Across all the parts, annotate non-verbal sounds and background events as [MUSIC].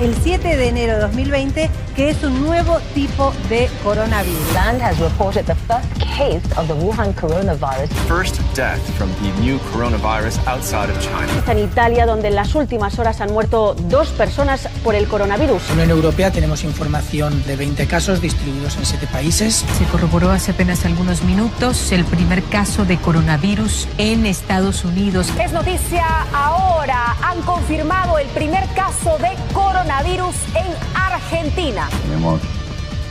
el 7 de enero de 2020 que es un nuevo tipo de coronavirus. Land has reported the first case of the Wuhan coronavirus. First death from the new coronavirus outside of China. En Italia, donde en las últimas horas han muerto dos personas por el coronavirus. En la Unión Europea tenemos información de 20 casos distribuidos en 7 países. Se corroboró hace apenas algunos minutos el primer caso de coronavirus en Estados Unidos. Es noticia ahora. Han confirmado el primer caso de coronavirus en Argentina. Tenemos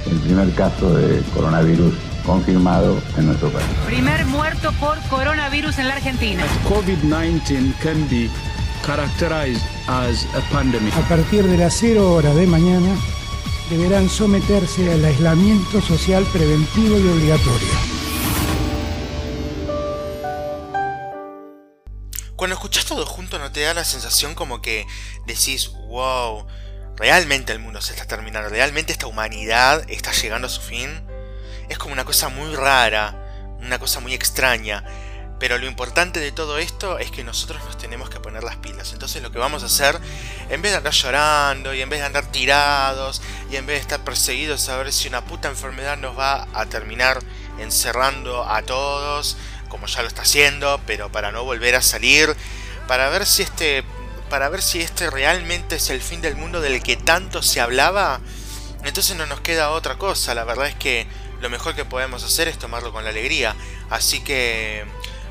el primer caso de coronavirus confirmado en nuestro país. Primer muerto por coronavirus en la Argentina. COVID-19 can be characterized as a pandemic. A partir de las 0 horas de mañana deberán someterse al aislamiento social preventivo y obligatorio. Cuando escuchas todo junto no te da la sensación como que decís, wow, realmente el mundo se está terminando, realmente esta humanidad está llegando a su fin. Es como una cosa muy rara, una cosa muy extraña. Pero lo importante de todo esto es que nosotros nos tenemos que poner las pilas. Entonces lo que vamos a hacer, en vez de andar llorando y en vez de andar tirados y en vez de estar perseguidos a ver si una puta enfermedad nos va a terminar encerrando a todos, como ya lo está haciendo, pero para no volver a salir, para ver si este para ver si este realmente es el fin del mundo del que tanto se hablaba, entonces no nos queda otra cosa. La verdad es que lo mejor que podemos hacer es tomarlo con la alegría. Así que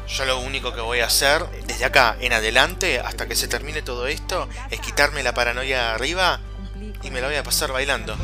yo lo único que voy a hacer desde acá en adelante, hasta que se termine todo esto, es quitarme la paranoia arriba y me la voy a pasar bailando.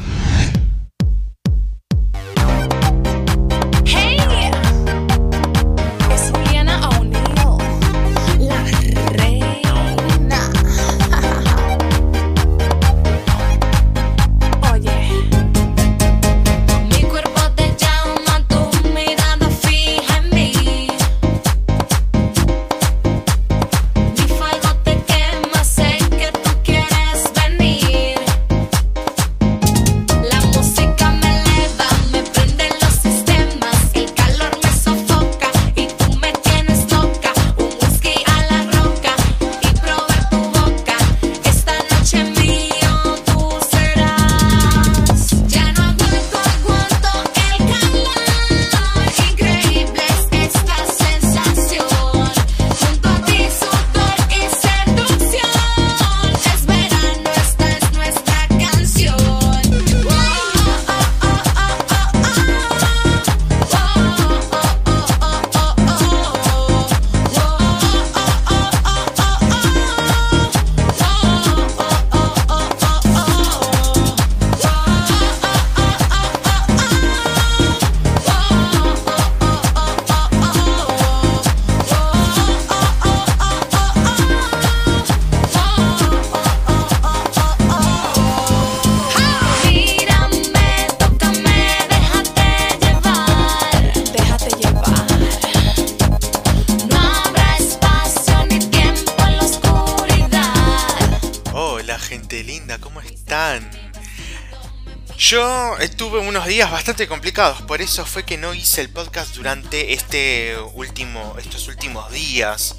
Días bastante complicados, por eso fue que no hice el podcast durante este último, estos últimos días.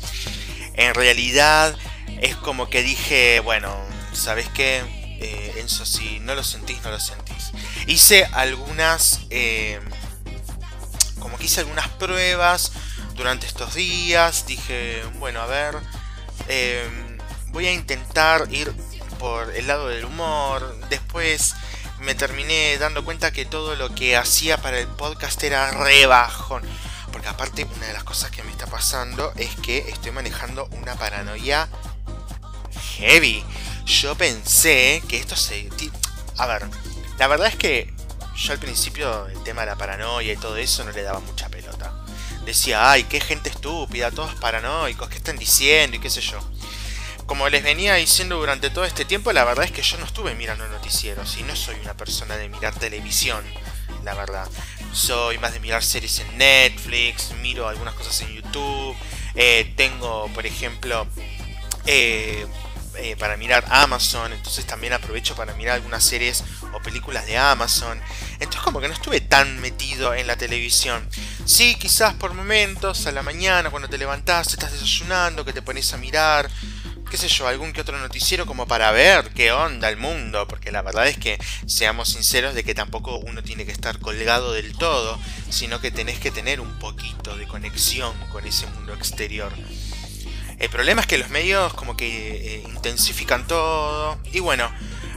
En realidad es como que dije, bueno, ¿sabes qué? Eh, Enzo, si no lo sentís, no lo sentís. Hice algunas, eh, como que hice algunas pruebas durante estos días. Dije, bueno, a ver, eh, voy a intentar ir por el lado del humor. Después me terminé dando cuenta que todo lo que hacía para el podcast era rebajón. Porque aparte una de las cosas que me está pasando es que estoy manejando una paranoia heavy. Yo pensé que esto se... A ver, la verdad es que yo al principio el tema de la paranoia y todo eso no le daba mucha pelota. Decía, ay, qué gente estúpida, todos paranoicos, ¿qué están diciendo? Y qué sé yo como les venía diciendo durante todo este tiempo, la verdad es que yo no estuve mirando noticieros y no soy una persona de mirar televisión, la verdad. Soy más de mirar series en Netflix, miro algunas cosas en YouTube, eh, tengo, por ejemplo, eh, eh, para mirar Amazon, entonces también aprovecho para mirar algunas series o películas de Amazon. Entonces como que no estuve tan metido en la televisión. Sí, quizás por momentos, a la mañana, cuando te levantás, estás desayunando, que te pones a mirar qué sé yo, algún que otro noticiero como para ver qué onda el mundo, porque la verdad es que seamos sinceros de que tampoco uno tiene que estar colgado del todo, sino que tenés que tener un poquito de conexión con ese mundo exterior. El problema es que los medios como que eh, intensifican todo. Y bueno,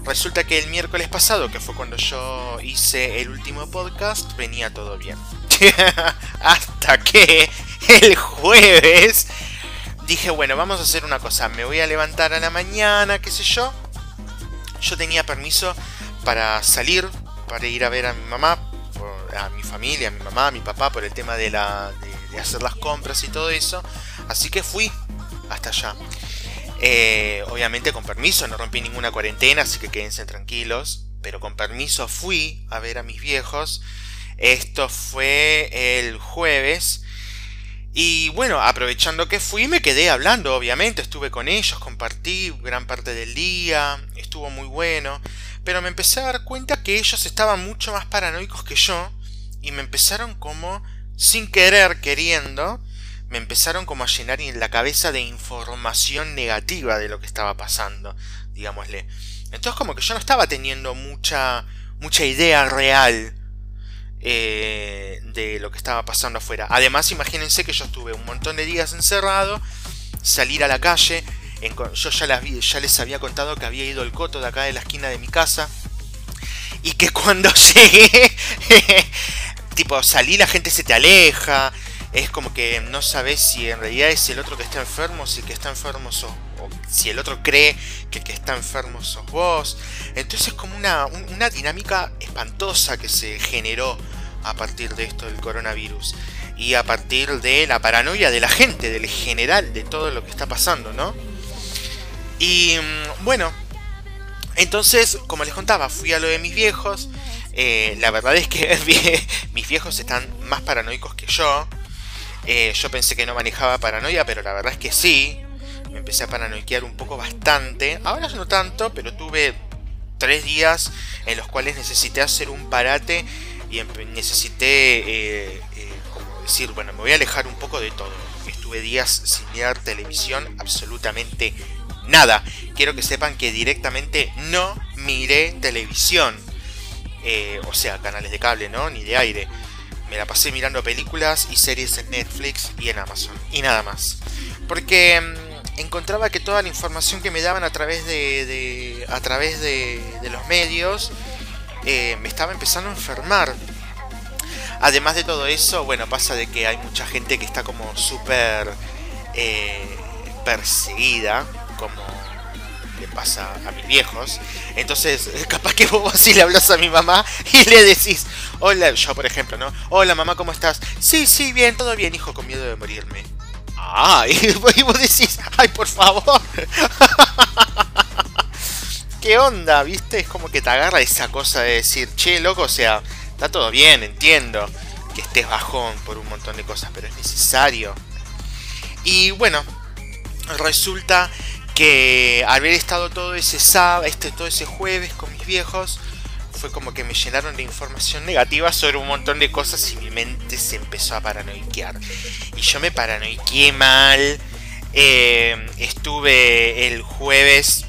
resulta que el miércoles pasado, que fue cuando yo hice el último podcast, venía todo bien. [LAUGHS] Hasta que el jueves dije, bueno, vamos a hacer una cosa. Me voy a levantar a la mañana, qué sé yo. Yo tenía permiso para salir, para ir a ver a mi mamá, a mi familia, a mi mamá, a mi papá, por el tema de, la, de hacer las compras y todo eso. Así que fui hasta allá. Eh, obviamente con permiso, no rompí ninguna cuarentena, así que quédense tranquilos. Pero con permiso fui a ver a mis viejos. Esto fue el jueves. Y bueno, aprovechando que fui, me quedé hablando, obviamente. Estuve con ellos, compartí gran parte del día. Estuvo muy bueno. Pero me empecé a dar cuenta que ellos estaban mucho más paranoicos que yo. Y me empezaron como, sin querer, queriendo, me empezaron como a llenar en la cabeza de información negativa de lo que estaba pasando, digámosle. Entonces como que yo no estaba teniendo mucha, mucha idea real eh, de lo que estaba pasando afuera. Además, imagínense que yo estuve un montón de días encerrado, salir a la calle, yo ya, las ya les había contado que había ido el coto de acá de la esquina de mi casa, y que cuando [LAUGHS] llegué, [LAUGHS] tipo, salí, la gente se te aleja, es como que no sabes si en realidad es el otro que está enfermo, si el que está enfermo sos, si el otro cree que el que está enfermo sos vos. Entonces es como una, dinámica espantosa que se generó a partir de esto del coronavirus y a partir de la paranoia de la gente, del general, de todo lo que está pasando, ¿no? Y mm, bueno, entonces, como les contaba, fui a lo de mis viejos. Eh, la verdad es que [LAUGHS] mis viejos están más paranoicos que yo. Eh, yo pensé que no manejaba paranoia, pero la verdad es que sí. Empecé a paranoiquear un poco bastante. Ahora no tanto, pero tuve tres días en los cuales necesité hacer un parate y necesité eh, eh, como decir, bueno, me voy a alejar un poco de todo. Estuve días sin mirar televisión, absolutamente nada. Quiero que sepan que directamente no miré televisión. o sea, canales de cable, ¿no? Ni de aire me la pasé mirando películas y series en Netflix y en Amazon. Y nada más. Porque mm, encontraba que toda la información que me daban a través de, a través de, los medios eh, me estaba empezando a enfermar. Además de todo eso, bueno, pasa de que hay mucha gente que está como súper eh, perseguida, como le pasa a mis viejos. Entonces, [LAUGHS] capaz que vos si le hablas a mi mamá [LAUGHS] y le decís, hola, yo por ejemplo, ¿no? Hola mamá, ¿cómo estás? Sí, sí, bien, todo bien, hijo, con miedo de morirme. Ah, [LAUGHS] y vos decís, ay, por favor. [LAUGHS] ¿Qué onda? ¿Viste? Es como que te agarra esa cosa de decir, che, loco, o sea, está todo bien, entiendo que estés bajón por un montón de cosas, pero es necesario. Y bueno, resulta que haber estado todo ese sábado, este, todo ese jueves con mis viejos, fue como que me llenaron de información negativa sobre un montón de cosas y mi mente se empezó a paranoiquear. Y yo me paranoiqué mal. Eh, estuve el jueves.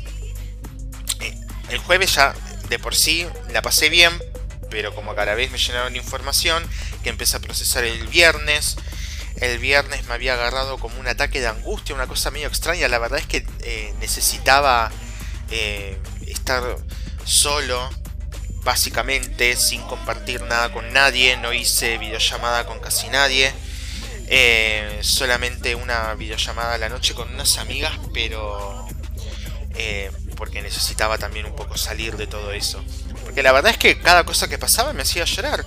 Eh, el jueves ya de por sí la pasé bien, pero como cada vez me llenaron de información, que empecé a procesar el viernes el viernes me había agarrado como un ataque de angustia, una cosa medio extraña. La verdad es que eh, necesitaba estar solo, básicamente, sin compartir nada con nadie. No hice videollamada con casi nadie. Eh, solamente una videollamada a la noche con unas amigas, pero porque necesitaba también un poco salir de todo eso. Porque la verdad es que cada cosa que pasaba me hacía llorar.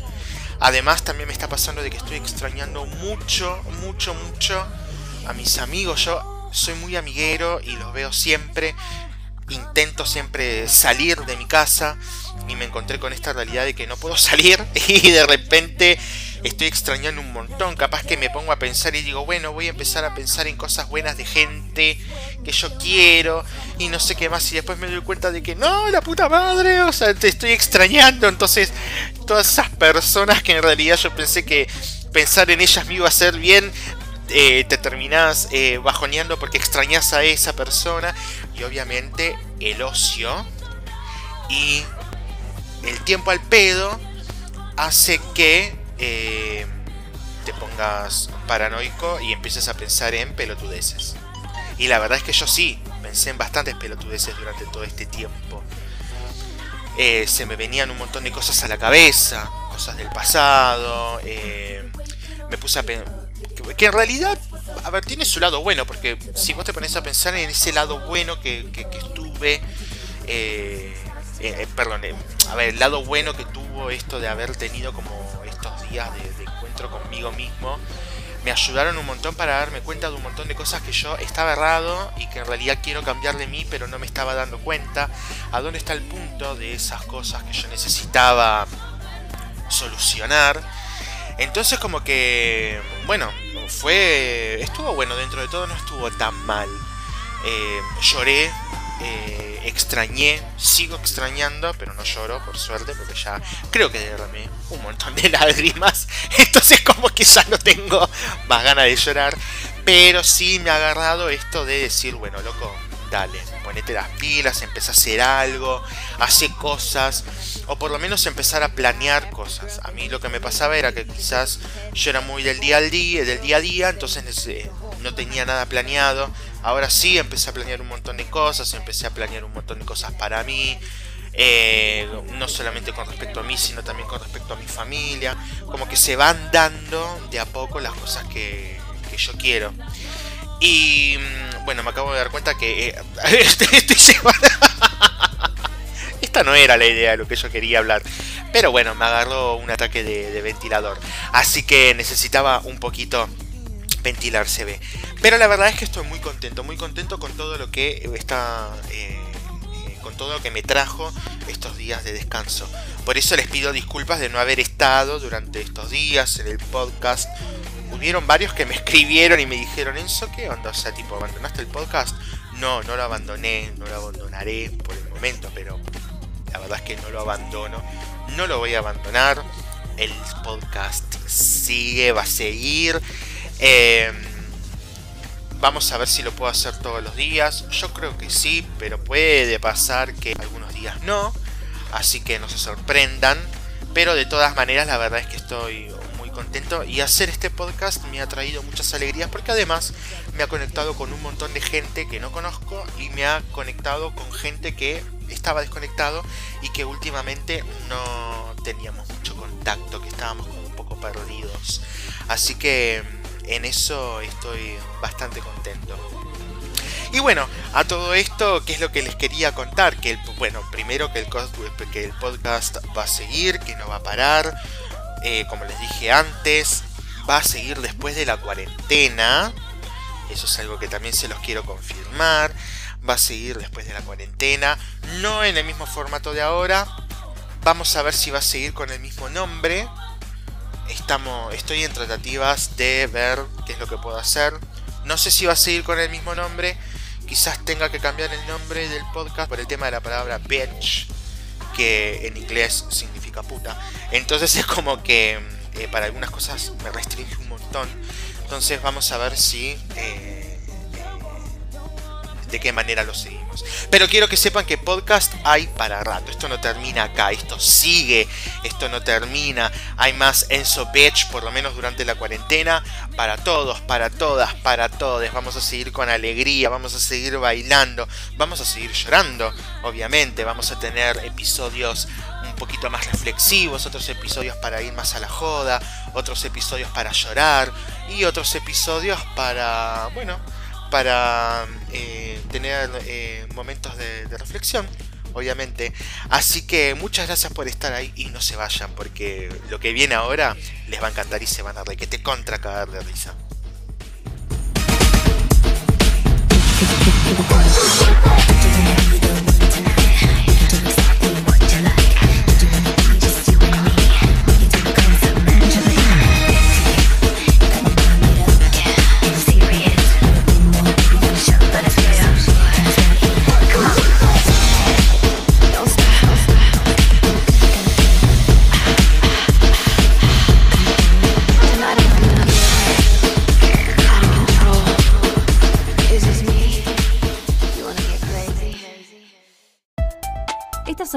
Además también me está pasando de que estoy extrañando mucho, mucho, mucho a mis amigos. Yo soy muy amiguero y los veo siempre. Intento siempre salir de mi casa y me encontré con esta realidad de que no puedo [LAUGHS] salir y de repente estoy extrañando un montón. Capaz que me pongo a pensar y digo, bueno, voy a empezar a pensar en cosas buenas de gente que yo quiero y no sé qué más. Y después me doy cuenta de que no, la puta madre, o sea, te estoy extrañando. Entonces, todas esas personas que en realidad yo pensé que pensar en ellas me iba a hacer bien, eh, te terminás eh, bajoneando porque extrañas a esa persona y obviamente el ocio y el tiempo al pedo hace que eh, te pongas paranoico y empieces a pensar en pelotudeces. Y la verdad es que yo sí, pensé en bastantes pelotudeces durante todo este tiempo. Eh, se me venían un montón de cosas a la cabeza, cosas del pasado. Eh, me puse a pensar. Que, en realidad, a ver, tiene su lado bueno, porque si vos te pones a pensar en ese lado bueno que, estuve. Perdón, a ver, el lado bueno que tuvo esto de haber tenido como estos días de encuentro conmigo mismo me ayudaron un montón para darme cuenta de un montón de cosas que yo estaba errado y que en realidad quiero cambiar de mí, pero no me estaba dando cuenta. ¿A dónde está el punto de esas cosas que yo necesitaba solucionar? Entonces como que, bueno, fue, estuvo bueno dentro de todo, no estuvo tan mal. Eh, lloré eh, extrañé, sigo extrañando, pero no lloro por suerte, porque ya creo que derramé un montón de [LAUGHS] lágrimas. Entonces como que ya no tengo más ganas de llorar. Pero sí me ha agarrado esto de decir, bueno, loco, dale, ponete las pilas, empieza a hacer algo, hace cosas, o por lo menos empezar a planear cosas. A mí lo que me pasaba era que quizás yo era muy del día al día, del día a día, entonces no tenía nada planeado. Ahora sí empecé a planear un montón de cosas, empecé a planear un montón de cosas para mí. Eh, no solamente con respecto a mí, sino también con respecto a mi familia. Como que se van dando de a poco las cosas que, que yo quiero. Y mm, bueno, me acabo de dar cuenta que eh, [LAUGHS] [LAUGHS] Esta no era la idea de lo que yo quería hablar. Pero bueno, me agarró un ataque de ventilador. Así que necesitaba un poquito ventilarse ve. Pero la verdad es que estoy muy contento, muy contento con todo lo que está. Eh, eh, con todo lo que me trajo estos días de descanso. Por eso les pido disculpas de no haber estado durante estos días en el podcast. Hubieron varios que me escribieron y me dijeron, Enzo, ¿qué onda? O sea, tipo, ¿abandonaste el podcast? No, no lo abandoné, no lo abandonaré por el momento, pero la verdad es que no lo abandono. No lo voy a abandonar. El podcast sigue, va a seguir. Em, vamos a ver si lo puedo hacer todos los días. Yo creo que sí, pero puede pasar que algunos días no. Así que no se sorprendan. Pero de todas maneras la verdad es que estoy muy contento. Y hacer este podcast me ha traído muchas alegrías porque además me ha conectado con un montón de gente que no conozco. Y me ha conectado con gente que estaba desconectado y que últimamente no teníamos mucho contacto, que estábamos como un poco perdidos. Así que en eso estoy bastante contento. Y bueno, a todo esto, ¿qué es lo que les quería contar? Que el, bueno, primero que el, podcast va a seguir, que no va a parar. Eh, como les dije antes, va a seguir después de la cuarentena. Eso es algo que también se los quiero confirmar. Va a seguir después de la cuarentena. No en el mismo formato de ahora. Vamos a ver si va a seguir con el mismo nombre estamos, estoy en tratativas de ver qué es lo que puedo hacer. No sé si va a seguir con el mismo nombre. Quizás tenga que cambiar el nombre del podcast por el tema de la palabra bitch, que en inglés significa puta. Entonces [LAUGHS] es como que eh, para algunas cosas me restringe un montón. Entonces vamos a ver si... Eh, de qué manera lo seguimos. Pero quiero que sepan que podcast hay para rato. Esto no termina acá, esto sigue, esto no termina. Hay más Enzo Bitch, por lo menos durante la cuarentena, para todos, para todas, para todos. Vamos a seguir con alegría, vamos a seguir bailando, vamos a seguir llorando, obviamente. Vamos a tener episodios un poquito más reflexivos, otros episodios para ir más a la joda, otros episodios para llorar y otros episodios para, bueno, para eh, tener eh, momentos de, reflexión, obviamente. Así que muchas gracias por estar ahí y no se vayan, porque lo que viene ahora les va a encantar y se van a reír, que te contra cagar de risa.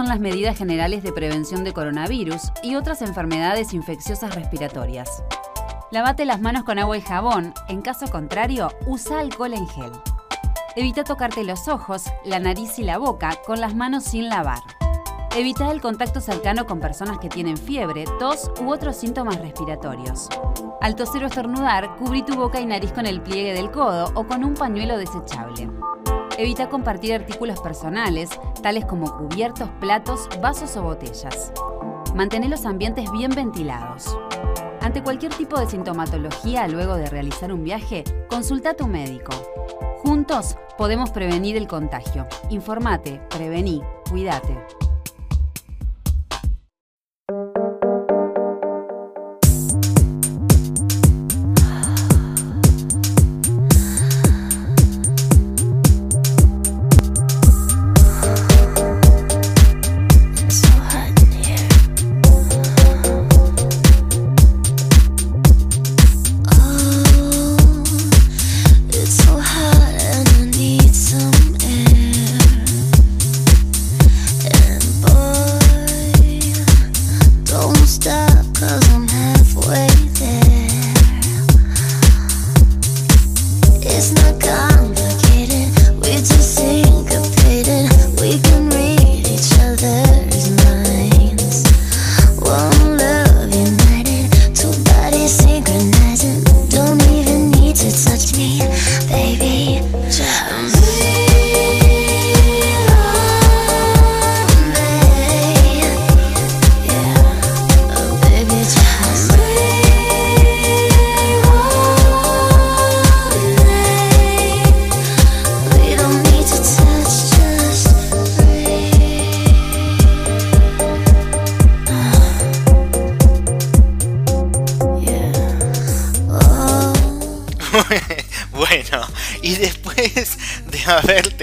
Son las medidas generales de prevención de coronavirus y otras enfermedades infecciosas respiratorias. Lavate las manos con agua y jabón, en caso contrario, usa alcohol en gel. Evita tocarte los ojos, la nariz y la boca con las manos sin lavar. Evita el contacto cercano con personas que tienen fiebre, tos u otros síntomas respiratorios. Al toser o estornudar, cubrí tu boca y nariz con el pliegue del codo o con un pañuelo desechable. Evita compartir artículos personales, tales como cubiertos, platos, vasos o botellas. Mantén los ambientes bien ventilados. Ante cualquier tipo de sintomatología luego de realizar un viaje, consulta a tu médico. Juntos podemos prevenir el contagio. Informate, prevení, cuídate.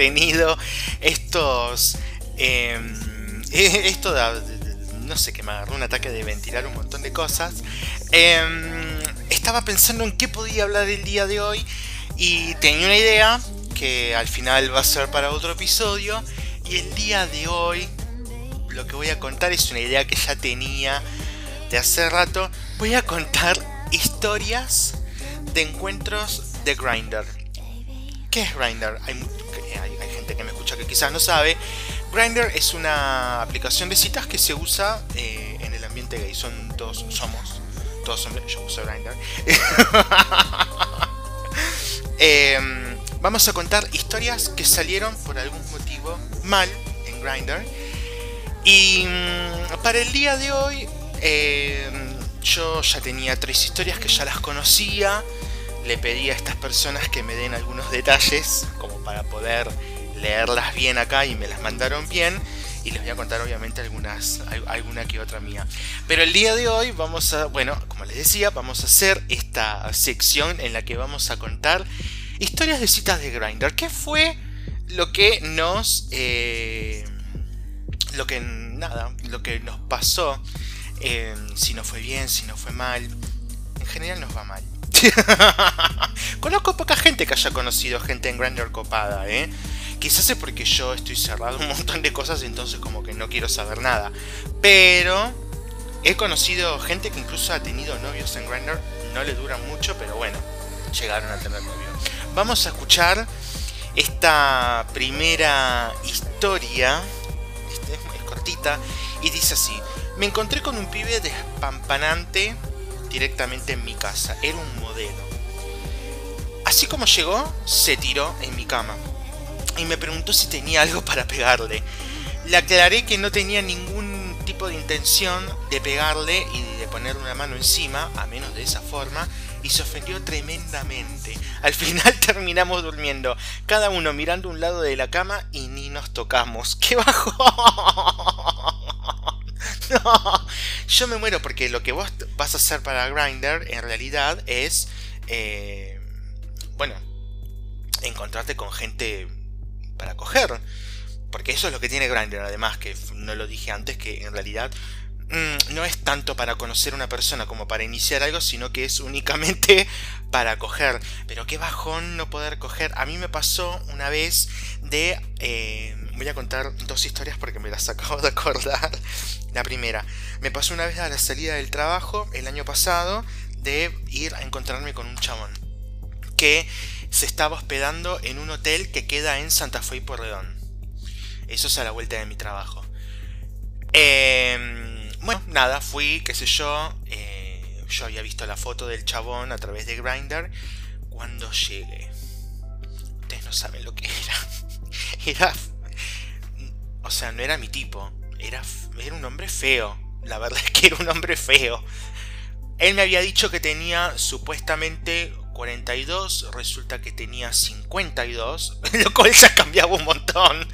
Tenido estos... Em, [LAUGHS] esto no sé, que me agarró un ataque de ventilar un montón de cosas. Em, estaba pensando en qué podía hablar el día de hoy y tenía una idea que al final va a ser para otro episodio. Y el día de hoy lo que voy a contar es una idea que ya tenía de hace rato. Voy a contar historias de encuentros de Grindr. ¿Qué es Grindr? Hay, quizás no sabe. Grindr es una aplicación de citas que se usa eh, en el ambiente gay. Son todos, somos todos hombres. Yo uso Grindr. [LAUGHS] Em, vamos a contar historias que salieron por algún motivo mal en Grindr. Y mm, para el día de hoy, em, yo ya tenía tres historias que ya las conocía le pedí a estas personas que me den algunos detalles como para poder leerlas bien acá y me las mandaron bien y les voy a contar obviamente algunas alguna que otra mía. Pero el día de hoy vamos a, bueno, como les decía, vamos a hacer esta sección en la que vamos a contar historias de citas de Grindr. ¿Qué fue lo que nos eh, lo que nada, lo que nos pasó? Eh, si no fue bien, si no fue mal. En general nos va mal. [LAUGHS] Conozco poca gente que haya conocido gente en Grindr copada, ¿eh? Quizás es porque yo estoy cerrado un montón de cosas, entonces como que no quiero saber nada. Pero he conocido gente que incluso ha tenido novios en Grindr. No le duran mucho, pero bueno, llegaron a tener novios. Vamos a escuchar esta primera historia. Este, es cortita. Y dice así. Me encontré con un pibe despampanante directamente en mi casa. Era un modelo. Así como llegó, se tiró en mi cama. Y me preguntó si tenía algo para pegarle. Le aclaré que no tenía ningún tipo de intención de pegarle y de ponerle una mano encima, a menos de esa forma, y se ofendió tremendamente. Al final [LAUGHS] terminamos durmiendo, cada uno mirando un lado de la cama y ni nos tocamos. [LAUGHS] ¡Qué bajo! [LAUGHS] no, yo me muero porque lo que vos vas a hacer para Grindr en realidad es, eh, bueno, encontrarte con gente para coger. Porque eso es lo que tiene Grindr, además, que no lo dije antes, que en realidad mm, no es tanto para conocer una persona como para iniciar algo, sino que es únicamente [LAUGHS] para coger. Pero qué bajón no poder coger. A mí me pasó una vez de... Eh, voy a contar dos historias porque me las [LAUGHS] acabo de acordar. La primera, me pasó una vez a la salida del trabajo el año pasado de ir a encontrarme con un chabón que se estaba hospedando en un hotel que queda en Santa Fe y Porredón. Eso es a la vuelta de mi trabajo. Em, bueno, nada, fui, qué sé yo. Eh, yo había visto la foto del chabón a través de Grindr. Cuando llegué, ustedes no saben lo que era. [LAUGHS] Era. O sea, no era mi tipo. Era, era un hombre feo. La verdad es que era un hombre feo. Él me había dicho que tenía supuestamente 42, resulta que tenía 52, [LAUGHS] lo cual ya cambiaba un montón.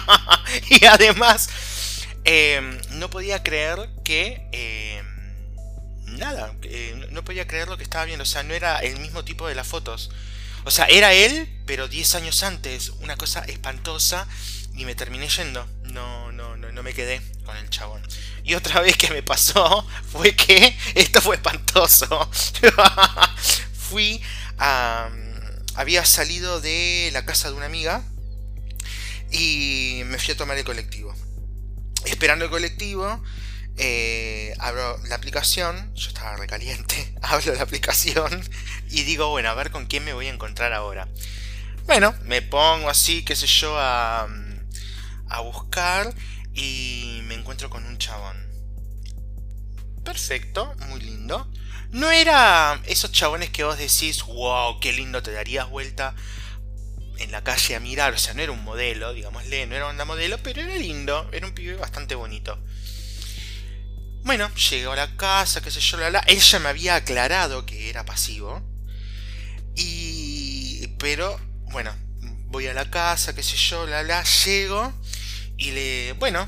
[LAUGHS] y además, em, no podía creer que... Em, nada, no podía creer lo que estaba viendo, o sea, no era el mismo tipo de las fotos. O sea, era él, pero 10 años antes, una cosa espantosa, y me terminé yendo. No, no, no, no me quedé con el chabón. Y otra vez que me pasó fue que [LAUGHS] esto fue espantoso. Fui. Había salido de la casa de una amiga y me fui a tomar el colectivo. Esperando el colectivo, eh, abro la aplicación, yo estaba recaliente, [LAUGHS] abro la aplicación y digo, bueno, a ver con quién me voy a encontrar ahora. Bueno, me pongo así, qué sé yo, a, a buscar y me encuentro con un chabón. Perfecto, muy lindo. No era esos chabones que vos decís, wow, qué lindo, te darías vuelta en la calle a mirar. O sea, no era un modelo, digámosle, no era una modelo, pero era lindo, era un pibe bastante bonito. Bueno, llegó a la casa, qué sé yo, la, la. Él ya me había aclarado que era pasivo. Y. Pero, bueno, voy a la casa, qué sé yo, la, la. Llego y le. Bueno,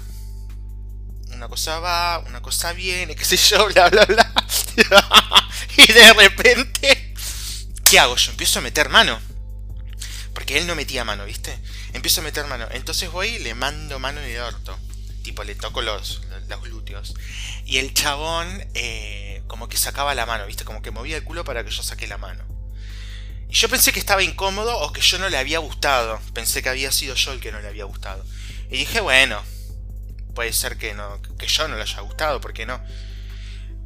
una cosa va, una cosa viene, qué sé yo, [LAUGHS] bla, bla, bla. [LAUGHS] y de repente, ¿qué hago? Yo empiezo a meter mano. Porque él no metía mano, ¿viste? Empiezo a meter mano. Entonces voy y le mando mano en el orto. Tipo, le toco los, los glúteos. Y el chabón, eh, como que sacaba la mano, ¿viste? Como que movía el culo para que yo saque la mano. Y yo pensé que estaba incómodo o que yo no le había gustado. Pensé que había sido yo el que no le había gustado. Y dije, bueno, puede ser que, no, que yo no le haya gustado, ¿por qué no?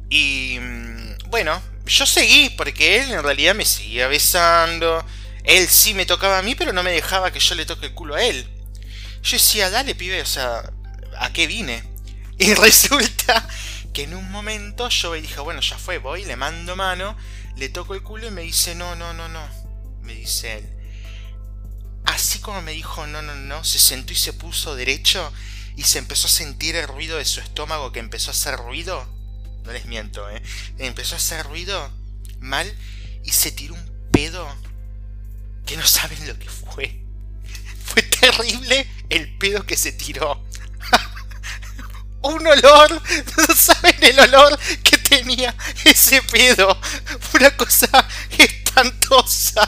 Y mm, bueno, yo seguí porque él en realidad me seguía besando. Él sí me tocaba a mí, pero no me dejaba que yo le toque el culo a él. Yo decía, dale, pibe, o sea, ¿a qué vine? [LAUGHS] Y resulta que en un momento yo dije, bueno, ya fue, voy, le mando mano, le toco el culo y me dice, no, no, no, no. Me dice él. Así como me dijo, no, no, no, se sentó y se puso derecho y se empezó a sentir el ruido de su estómago que empezó a hacer ruido. No les miento, ¿eh? Empezó a hacer ruido mal y se tiró un pedo que no saben lo que fue. [LAUGHS] Fue terrible el pedo que se tiró. [LAUGHS] un olor, no saben el olor que tenía ese pedo. Fue una cosa espantosa.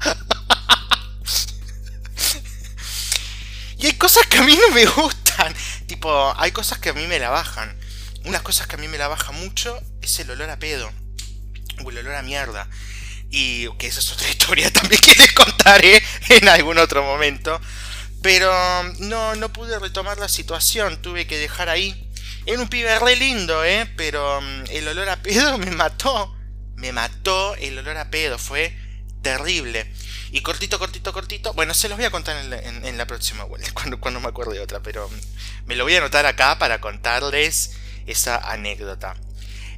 [LAUGHS] y hay cosas que a mí no me gustan. Tipo, hay cosas que a mí me la bajan. Unas cosas que a mí me la baja mucho es el olor a pedo. O el olor a mierda. Y que esa es otra [LAUGHS] historia también que les contaré en algún otro momento. Pero no, no pude retomar la situación, tuve que dejar ahí. Era un pibe re lindo, ¿eh? Pero mm, el olor a pedo [LAUGHS] me mató. Me mató el olor a pedo, fue terrible. Y cortito, cortito, cortito. Bueno, se los voy a contar en la, próxima vuelta, [LAUGHS] cuando, cuando me acuerde de otra. Pero mm, me lo voy a anotar acá para contarles esa anécdota.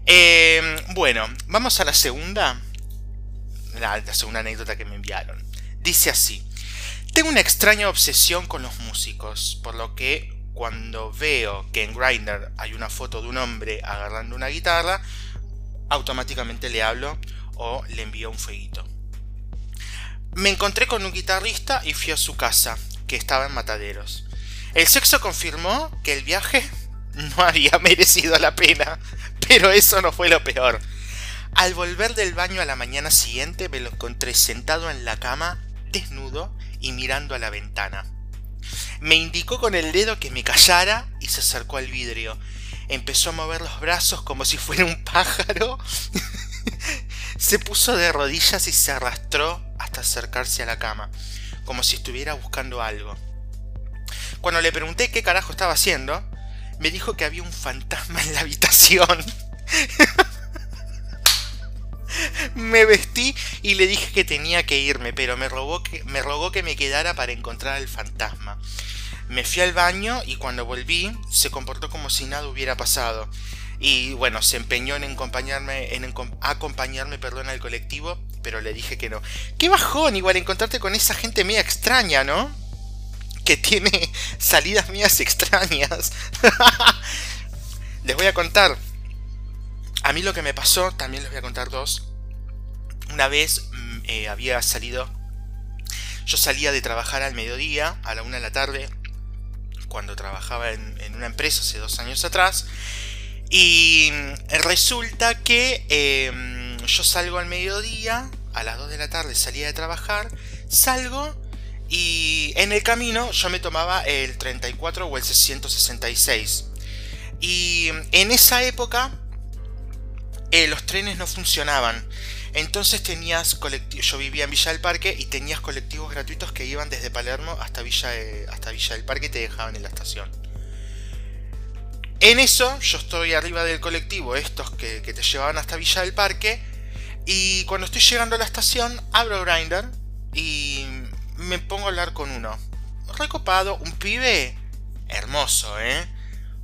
Em, bueno, vamos a la segunda. la segunda anécdota que me enviaron. Dice así. Tengo una extraña obsesión con los músicos, por lo que cuando veo que en Grindr hay una foto de un hombre agarrando una guitarra, automáticamente le hablo o le envío un fueguito. Me encontré con un guitarrista y fui a su casa, que estaba en Mataderos. El sexo confirmó que el viaje no había [LAUGHS] merecido la pena, pero eso no fue lo peor. Al volver del baño a la mañana siguiente me lo encontré sentado en la cama, desnudo, y mirando a la ventana. Me indicó con el dedo que me callara y se acercó al vidrio. Empezó a mover los brazos como si fuera un pájaro. [LAUGHS] se puso de rodillas y se arrastró hasta acercarse a la cama. como si estuviera buscando algo. Cuando le pregunté qué carajo estaba haciendo, me dijo que había un fantasma en la habitación. [LAUGHS] me vestí y le dije que tenía que irme, pero me, que, me rogó que me quedara para encontrar al fantasma. Me fui al baño y cuando volví se comportó como si nada hubiera pasado. Y bueno, se empeñó en acompañarme, en acompañarme perdón, al colectivo, pero le dije que no. Qué bajón igual encontrarte con esa gente media extraña, ¿no? Que tiene salidas mías extrañas. [LAUGHS] les voy a contar. A mí lo que me pasó, también les voy a contar dos. Una vez mm, eh, había salido. Yo salía de trabajar al mediodía, a la una de la tarde, cuando trabajaba en, una empresa hace dos años atrás. Y resulta que em, yo salgo al mediodía, a las 2 de la tarde salía de trabajar, salgo y en el camino yo me tomaba el 34 o el 666. Y en esa época eh, los trenes no funcionaban. Entonces tenías colectivos, yo vivía en Villa del Parque y tenías colectivos gratuitos que iban desde Palermo hasta Villa, hasta Villa del Parque y te dejaban en la estación. En eso, yo estoy arriba del colectivo, estos que, te llevaban hasta Villa del Parque, y cuando estoy llegando a la estación, abro Grindr y me pongo a hablar con uno. Recopado, un pibe hermoso, ¿eh?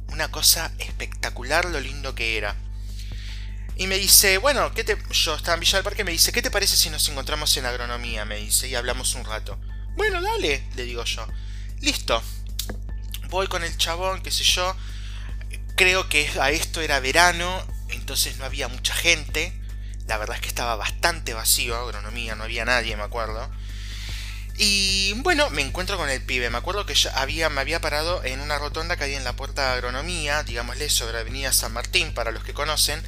Una cosa espectacular lo lindo que era. Y me dice, bueno, ¿qué te... yo estaba en Villa del Parque, me dice, ¿qué te parece si nos encontramos en agronomía? Me dice, y hablamos un rato. Bueno, dale, le digo yo. Listo. Voy con el chabón, qué sé yo. Creo que a esto era verano, entonces no había mucha gente. La verdad es que estaba bastante vacío, agronomía, no había nadie, me acuerdo. Y bueno, me encuentro con el pibe. Me acuerdo que ya había, me había parado en una rotonda que había en la puerta de agronomía, digámosle, sobre la avenida San Martín, para los que conocen.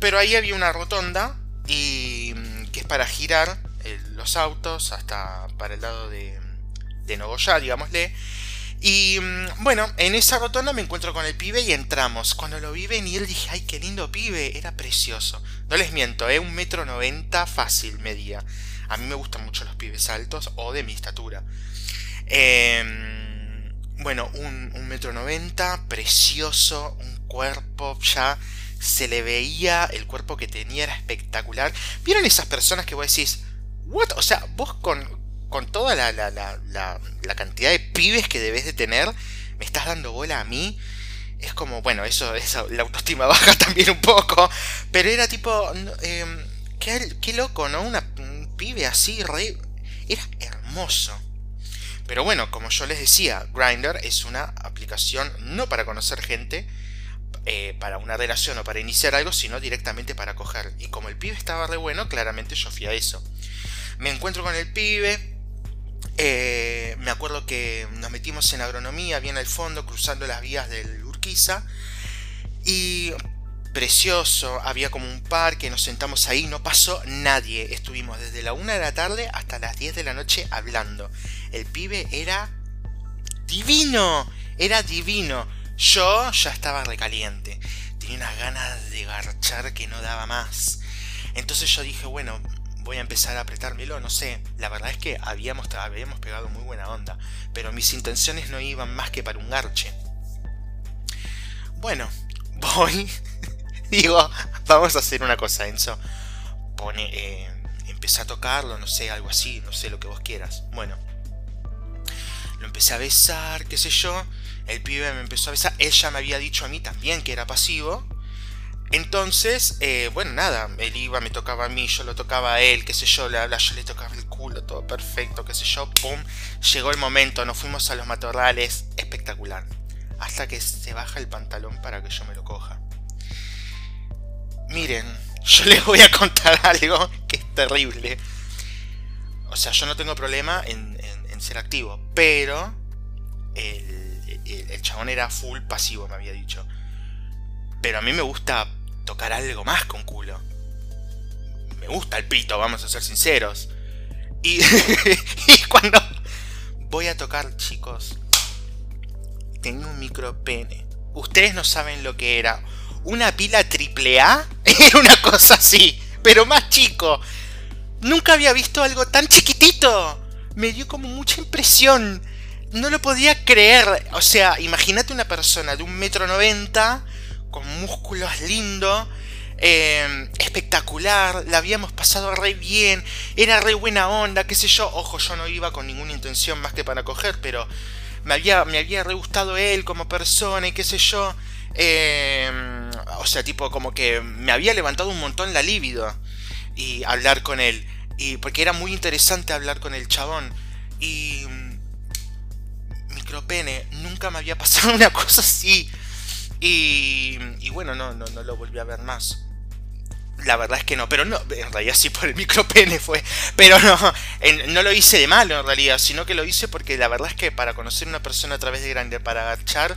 Pero ahí había una rotonda y mm, que es para girar eh, los autos hasta para el lado de, de Nogoyá, digámosle. Y mm, bueno, en esa rotonda me encuentro con el pibe y entramos. Cuando lo vi venir dije, ay, qué lindo pibe, era precioso. No les miento, ¿eh? un metro noventa fácil medía. A mí me gustan mucho los pibes altos o de mi estatura. Em, bueno, un, metro noventa, precioso, un cuerpo ya se le veía, el cuerpo que tenía era espectacular. ¿Vieron esas personas que vos decís, what? O sea, vos con, con toda la, la, la, la, cantidad de pibes que debes de tener, me estás dando bola a mí. Es como, bueno, eso, eso la autoestima [LAUGHS] baja también un poco. Pero era tipo, em, qué, qué, loco, ¿no? Una, un pibe así, re, era hermoso. Pero bueno, como yo les decía, Grindr es una aplicación no para conocer gente, eh, para una relación o para iniciar algo, sino directamente para coger. Y como el pibe estaba re bueno, claramente yo fui a eso. Me encuentro con el pibe. Eh, me acuerdo que nos metimos en agronomía, bien al fondo, cruzando las vías del Urquiza. Y precioso, había como un parque, nos sentamos ahí, no pasó nadie. Estuvimos desde la 1 de la tarde hasta las 10 de la noche hablando. El pibe era divino, era divino. Yo ya estaba recaliente. Tenía unas ganas de garchar que no daba más. Entonces yo dije, bueno, voy a empezar a apretármelo, no sé. La verdad es que habíamos, habíamos pegado muy buena onda. Pero mis intenciones no iban más que para un garche. Bueno, [LAUGHS] voy. [LAUGHS] Digo, vamos a hacer una cosa, Enzo. Pone, eh, empecé a tocarlo, no sé, algo así, no sé lo que vos quieras. Bueno, lo empecé a besar, qué sé yo. El pibe me empezó a besar. Él ya me había dicho a mí también que era pasivo. Entonces, eh, bueno, nada, él iba, me tocaba a mí, yo lo tocaba a él, qué sé yo, le, yo le tocaba el culo, todo perfecto, qué sé yo, pum. Llegó el momento, nos fuimos a los matorrales, espectacular. Hasta que se baja el pantalón para que yo me lo coja. Miren, [LAUGHS] yo les voy a contar algo que es terrible. O sea, yo no tengo problema en ser activo, pero el el, chabón era full pasivo, me había dicho. Pero a mí me gusta tocar algo más con culo. Me gusta el pito, vamos a ser sinceros. Y, [LAUGHS] y cuando voy a tocar, chicos, tengo un micro pene. Ustedes no saben lo que era. Una pila triple A [LAUGHS] era una cosa así, pero más chico. Nunca había visto algo tan chiquitito. me dio como mucha impresión. No lo podía creer. O sea, imagínate una persona de un metro noventa, con músculos lindos, eh, espectacular, la habíamos pasado re bien, era re buena onda, qué sé yo. Ojo, yo no iba con ninguna intención más que para coger, pero me había, me había re gustado él como persona y qué sé yo. Eh, o sea, tipo, como que me había levantado un montón la libido y hablar con él. Y porque era muy interesante hablar con el chabón. Y. Mm, micropene, nunca me había pasado [LAUGHS] una cosa así. Y. Y bueno, no, no, no lo volví a ver más. La verdad es que no, pero no, en realidad sí por el micropene fue. Pero no, no lo hice de malo en realidad, sino que lo hice porque la verdad es que para conocer una persona a través de Grindr para agachar,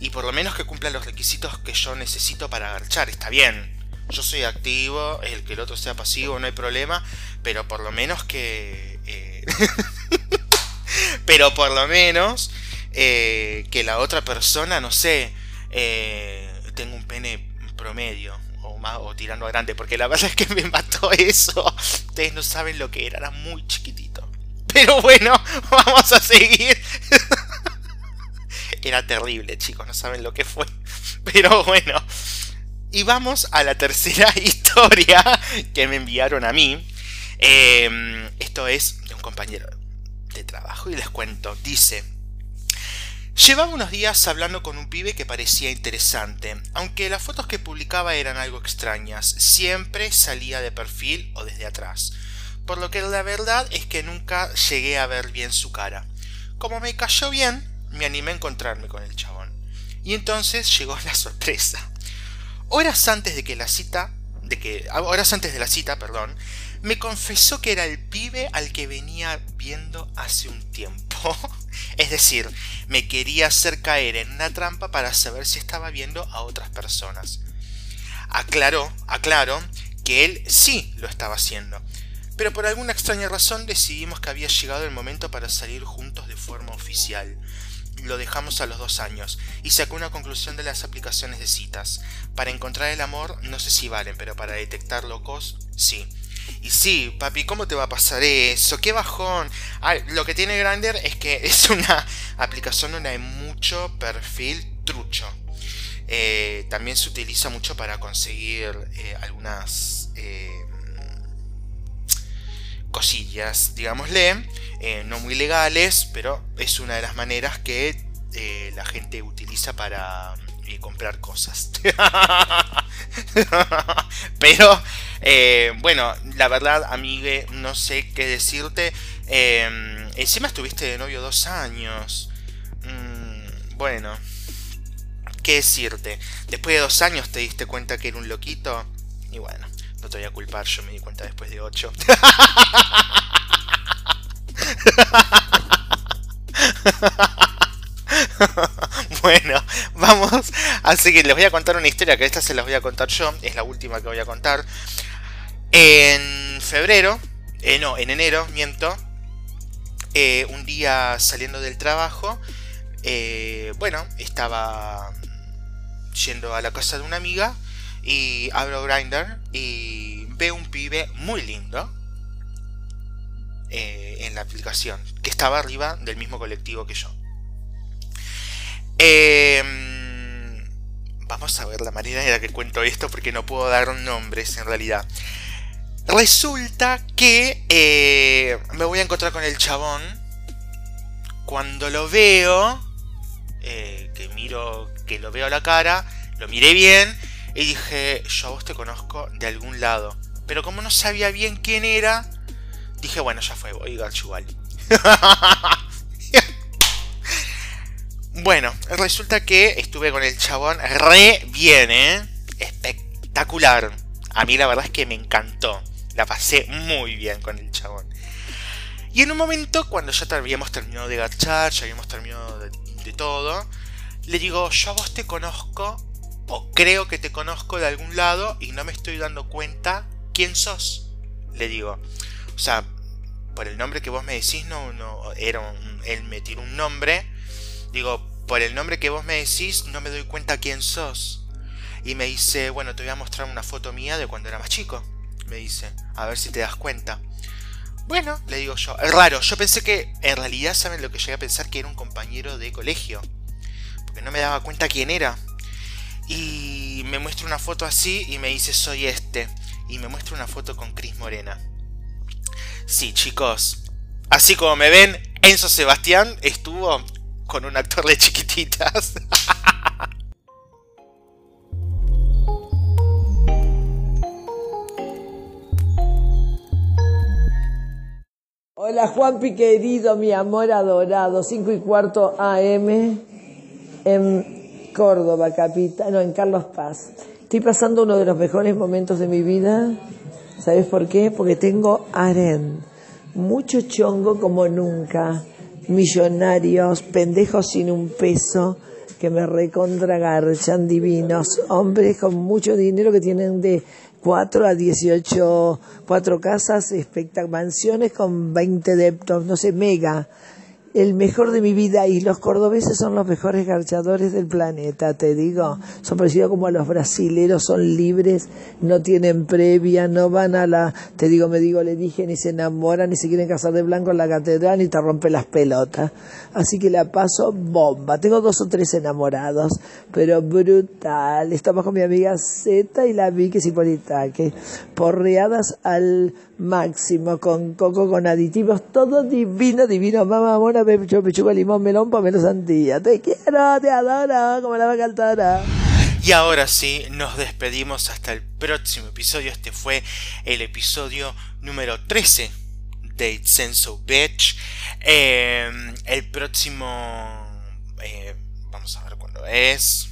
y por lo menos que cumpla los requisitos que yo necesito para agachar, está bien yo soy activo, el que el otro sea pasivo, no hay problema, pero por lo menos que... Eh, [LAUGHS] pero por lo menos eh, que la otra persona, no sé, eh, tenga un pene promedio o, más, o tirando a grande, porque la verdad es que me mató eso. Ustedes no saben lo que era, era muy chiquitito. Pero bueno, [LAUGHS] vamos a seguir. Era terrible, chicos, no saben lo que fue. [LAUGHS] Pero bueno. Y vamos a la tercera [LAUGHS] historia que me enviaron a mí. Em, esto es de un compañero de trabajo y les cuento. Dice, llevaba unos días hablando con un pibe que parecía interesante, aunque las fotos que publicaba eran algo extrañas. Siempre salía de perfil o desde atrás. Por lo que la verdad es que nunca llegué a ver bien su cara. Como me cayó bien, me animé a encontrarme con el chabón. Y entonces llegó la sorpresa. Horas antes de que la cita, de que, ah, horas antes de la cita, perdón, me confesó que era el pibe al que venía viendo hace un tiempo. [LAUGHS] es decir, me quería hacer caer en una trampa para saber si estaba viendo a otras personas. Aclaró, aclaró, que él sí lo estaba haciendo. Pero por alguna extraña razón decidimos que había llegado el momento para salir juntos de forma oficial lo dejamos a los dos años y sacó una conclusión de las aplicaciones de citas. Para encontrar el amor no sé si valen, pero para detectar locos sí. Y sí, papi, ¿cómo te va a pasar eso? ¡Qué bajón! Ah, lo que tiene Grindr es que [LAUGHS] es una aplicación donde hay mucho perfil trucho. Eh, también se utiliza mucho para conseguir eh, algunas eh, cosillas, digámosle, eh, no muy legales, pero es una de las maneras que eh, la gente utiliza para eh, comprar cosas. [LAUGHS] pero, bueno, la verdad, amigue, no sé qué decirte. encima estuviste de novio dos años. Mm, bueno, ¿qué decirte? Después de dos años te diste cuenta que era un loquito. Y bueno. No te voy a culpar, yo me di cuenta después de 8. [LAUGHS] bueno, vamos a seguir. Les voy a contar una historia que esta se las voy a contar yo. Es la última que voy a contar. En febrero, eh, no, en enero, miento. Eh, un día saliendo del trabajo, eh, bueno, estaba yendo a la casa de una amiga y abro Grindr y veo un pibe muy lindo eh, en la aplicación, que estaba arriba del mismo colectivo que yo. Em, vamos a ver la manera en la que cuento esto porque no puedo dar nombres en realidad. Resulta que eh, me voy a encontrar con el chabón. Cuando lo veo, eh, que miro, que lo veo a la cara, lo miré bien y dije, yo a vos te conozco de algún lado. Pero como no sabía bien quién era, dije, bueno, ya fue, voy a igual. [LAUGHS] bueno, resulta que estuve con el chabón re bien, ¿eh? Espectacular. A mí la verdad es que me encantó. La pasé muy bien con el chabón. Y en un momento, cuando ya habíamos terminado de gachar, ya habíamos terminado de, todo, le digo, yo a vos te conozco creo que te conozco de algún lado y no me estoy dando cuenta quién sos. Le digo, o sea, por el nombre que vos me decís, no, no era un, él me tiró un nombre. Digo, por el nombre que vos me decís, no me doy cuenta quién sos. Y me dice, bueno, te voy a mostrar una foto mía de cuando era más chico. Me dice, a ver si te das cuenta. Bueno, le digo yo, es raro, yo pensé que en realidad saben lo que llegué a pensar que era un compañero de colegio, porque no me daba cuenta quién era. Y me muestra una foto así y me dice soy este. Y me muestra una foto con Cris Morena. Sí, chicos, así como me ven, Enzo Sebastián estuvo con un actor de chiquititas. [LAUGHS] Hola Juanpi querido, mi amor adorado, 5 y cuarto AM Córdoba, capital, no, en Carlos Paz. Estoy pasando uno de los mejores momentos de mi vida. ¿Sabes por qué? Porque tengo aren, mucho chongo como nunca, millonarios, pendejos sin un peso, que me recontragarchan divinos, hombres con mucho dinero que tienen de 4 a 18, cuatro casas, mansiones con 20 deptos, no sé, mega. El mejor de mi vida y los cordobeses son los mejores garchadores del planeta, te digo. Son parecidos como a los brasileros, son libres, no tienen previa, no van a la, te digo, me digo, le dije, ni se enamoran, ni se quieren casar de blanco en la catedral, ni te rompe las pelotas. Así que la paso bomba. Tengo dos o tres enamorados, pero brutal. Estamos con mi amiga Z y la Vicky que porreadas al máximo, con coco, con aditivos, todo divino, divino. Mamá, amor, pecho, pechuga, limón, melón, pomelo, sandía. Te quiero, te adoro, como la vaca altora. Y ahora sí, nos despedimos hasta el próximo episodio. Este fue el episodio número 13 de Senso Bitch. Em, el próximo... Eh, vamos a ver cuándo es.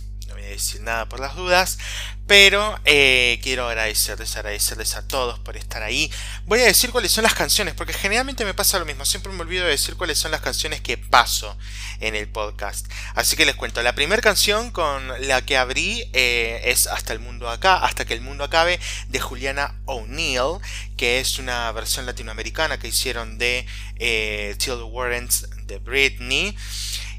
Decir nada por las dudas. Pero eh, quiero agradecerles, agradecerles a todos por estar ahí. Voy a decir cuáles son las canciones, porque generalmente me pasa lo mismo. Siempre me olvido de decir cuáles son las canciones que paso en el podcast. Así que les cuento. La primera canción con la que abrí eh, es Hasta el mundo acá, hasta que el mundo acabe, de Juliana O'Neill, que es una versión latinoamericana que hicieron de eh, Till the Warrants de Britney.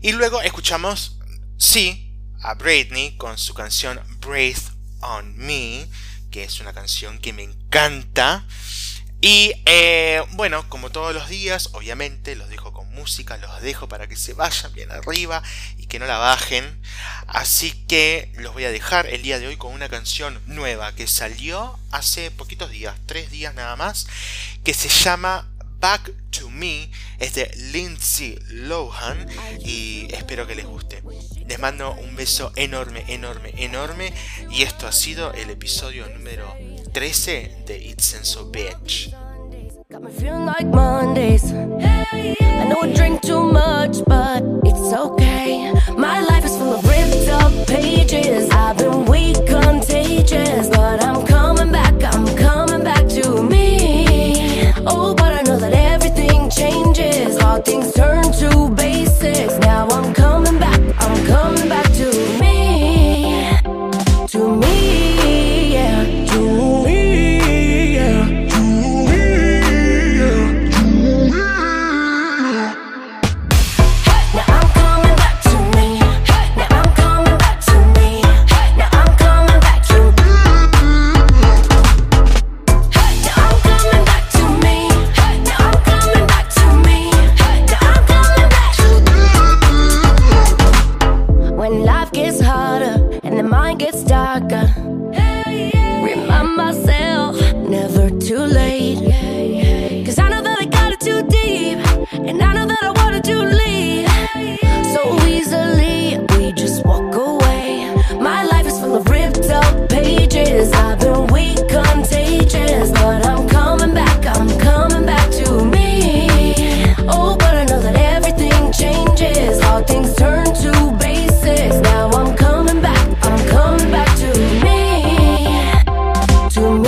Y luego escuchamos, sí, a Britney con su canción Breathe on Me, que es una canción que me encanta. Y eh, bueno, como todos los días, obviamente los dejo con música, los dejo para que se vayan bien arriba y que no la bajen. Así que los voy a dejar el día de hoy con una canción nueva que salió hace poquitos días, tres días nada más, que se llama Back to Me es de Lindsay Lohan y espero que les guste. Les mando un beso enorme, enorme, enorme y esto ha sido el episodio número 13 de It's and So Bitch. Got me feeling like Mondays. I know I drink too much, but it's okay. My life is full of ripped up pages. I've been weak, contagious, To